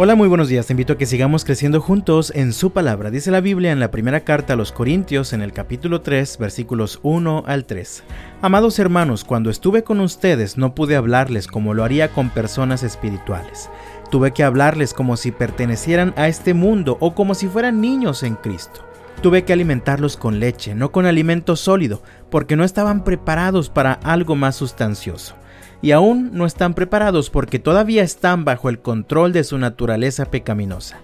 Hola, muy buenos días. Te invito a que sigamos creciendo juntos en su palabra. Dice la Biblia en la primera carta a los Corintios, en el capítulo 3, versículos 1 al 3. Amados hermanos, cuando estuve con ustedes no pude hablarles como lo haría con personas espirituales. Tuve que hablarles como si pertenecieran a este mundo o como si fueran niños en Cristo. Tuve que alimentarlos con leche, no con alimento sólido, porque no estaban preparados para algo más sustancioso y aún no están preparados porque todavía están bajo el control de su naturaleza pecaminosa.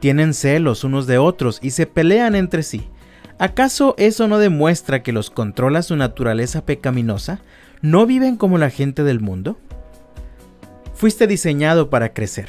Tienen celos unos de otros y se pelean entre sí. ¿Acaso eso no demuestra que los controla su naturaleza pecaminosa? ¿No viven como la gente del mundo? Fuiste diseñado para crecer.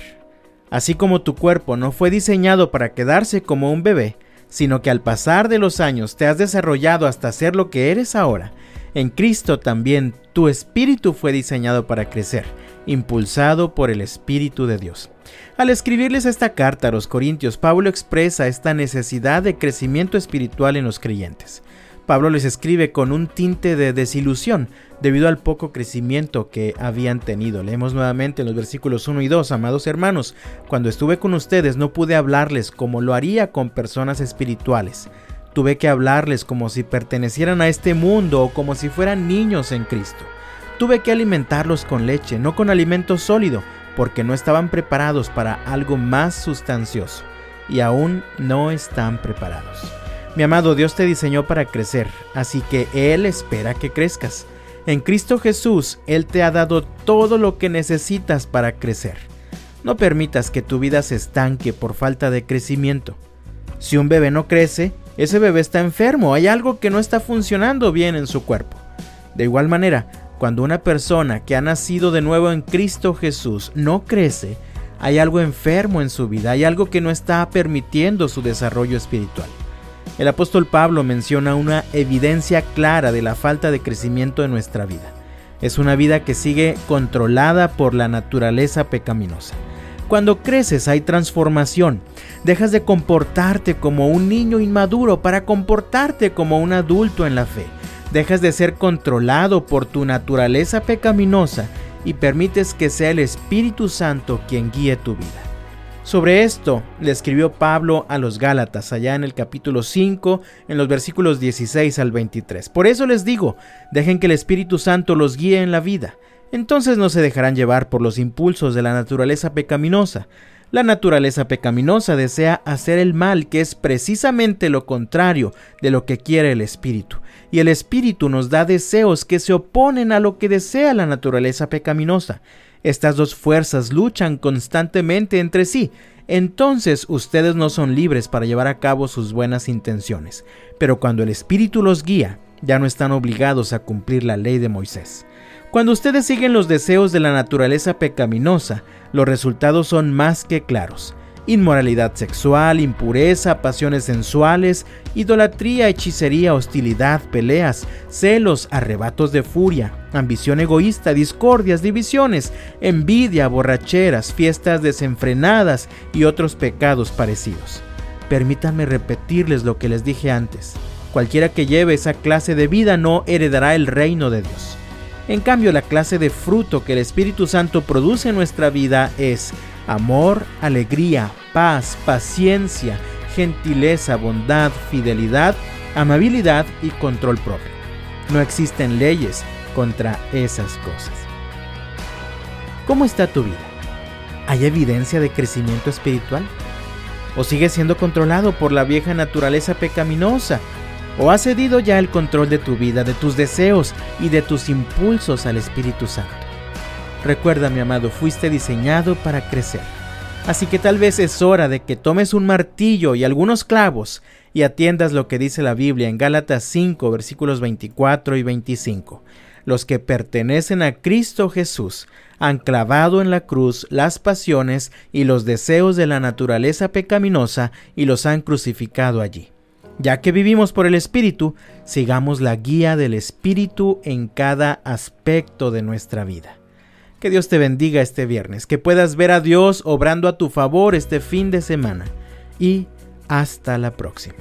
Así como tu cuerpo no fue diseñado para quedarse como un bebé, sino que al pasar de los años te has desarrollado hasta ser lo que eres ahora, en Cristo también tu espíritu fue diseñado para crecer, impulsado por el Espíritu de Dios. Al escribirles esta carta a los Corintios, Pablo expresa esta necesidad de crecimiento espiritual en los creyentes. Pablo les escribe con un tinte de desilusión debido al poco crecimiento que habían tenido. Leemos nuevamente en los versículos 1 y 2, amados hermanos, cuando estuve con ustedes no pude hablarles como lo haría con personas espirituales Tuve que hablarles como si pertenecieran a este mundo o como si fueran niños en Cristo. Tuve que alimentarlos con leche, no con alimento sólido, porque no estaban preparados para algo más sustancioso y aún no están preparados. Mi amado, Dios te diseñó para crecer, así que Él espera que crezcas. En Cristo Jesús, Él te ha dado todo lo que necesitas para crecer. No permitas que tu vida se estanque por falta de crecimiento. Si un bebé no crece, ese bebé está enfermo, hay algo que no está funcionando bien en su cuerpo. De igual manera, cuando una persona que ha nacido de nuevo en Cristo Jesús no crece, hay algo enfermo en su vida, hay algo que no está permitiendo su desarrollo espiritual. El apóstol Pablo menciona una evidencia clara de la falta de crecimiento en nuestra vida. Es una vida que sigue controlada por la naturaleza pecaminosa. Cuando creces hay transformación. Dejas de comportarte como un niño inmaduro para comportarte como un adulto en la fe. Dejas de ser controlado por tu naturaleza pecaminosa y permites que sea el Espíritu Santo quien guíe tu vida. Sobre esto le escribió Pablo a los Gálatas allá en el capítulo 5, en los versículos 16 al 23. Por eso les digo, dejen que el Espíritu Santo los guíe en la vida entonces no se dejarán llevar por los impulsos de la naturaleza pecaminosa. La naturaleza pecaminosa desea hacer el mal, que es precisamente lo contrario de lo que quiere el espíritu. Y el espíritu nos da deseos que se oponen a lo que desea la naturaleza pecaminosa. Estas dos fuerzas luchan constantemente entre sí. Entonces ustedes no son libres para llevar a cabo sus buenas intenciones. Pero cuando el espíritu los guía, ya no están obligados a cumplir la ley de Moisés. Cuando ustedes siguen los deseos de la naturaleza pecaminosa, los resultados son más que claros. Inmoralidad sexual, impureza, pasiones sensuales, idolatría, hechicería, hostilidad, peleas, celos, arrebatos de furia, ambición egoísta, discordias, divisiones, envidia, borracheras, fiestas desenfrenadas y otros pecados parecidos. Permítanme repetirles lo que les dije antes. Cualquiera que lleve esa clase de vida no heredará el reino de Dios. En cambio, la clase de fruto que el Espíritu Santo produce en nuestra vida es amor, alegría, paz, paciencia, gentileza, bondad, fidelidad, amabilidad y control propio. No existen leyes contra esas cosas. ¿Cómo está tu vida? ¿Hay evidencia de crecimiento espiritual? ¿O sigues siendo controlado por la vieja naturaleza pecaminosa ¿O has cedido ya el control de tu vida, de tus deseos y de tus impulsos al Espíritu Santo? Recuerda, mi amado, fuiste diseñado para crecer. Así que tal vez es hora de que tomes un martillo y algunos clavos y atiendas lo que dice la Biblia en Gálatas 5 versículos 24 y 25. Los que pertenecen a Cristo Jesús han clavado en la cruz las pasiones y los deseos de la naturaleza pecaminosa y los han crucificado allí. Ya que vivimos por el Espíritu, sigamos la guía del Espíritu en cada aspecto de nuestra vida. Que Dios te bendiga este viernes, que puedas ver a Dios obrando a tu favor este fin de semana y hasta la próxima.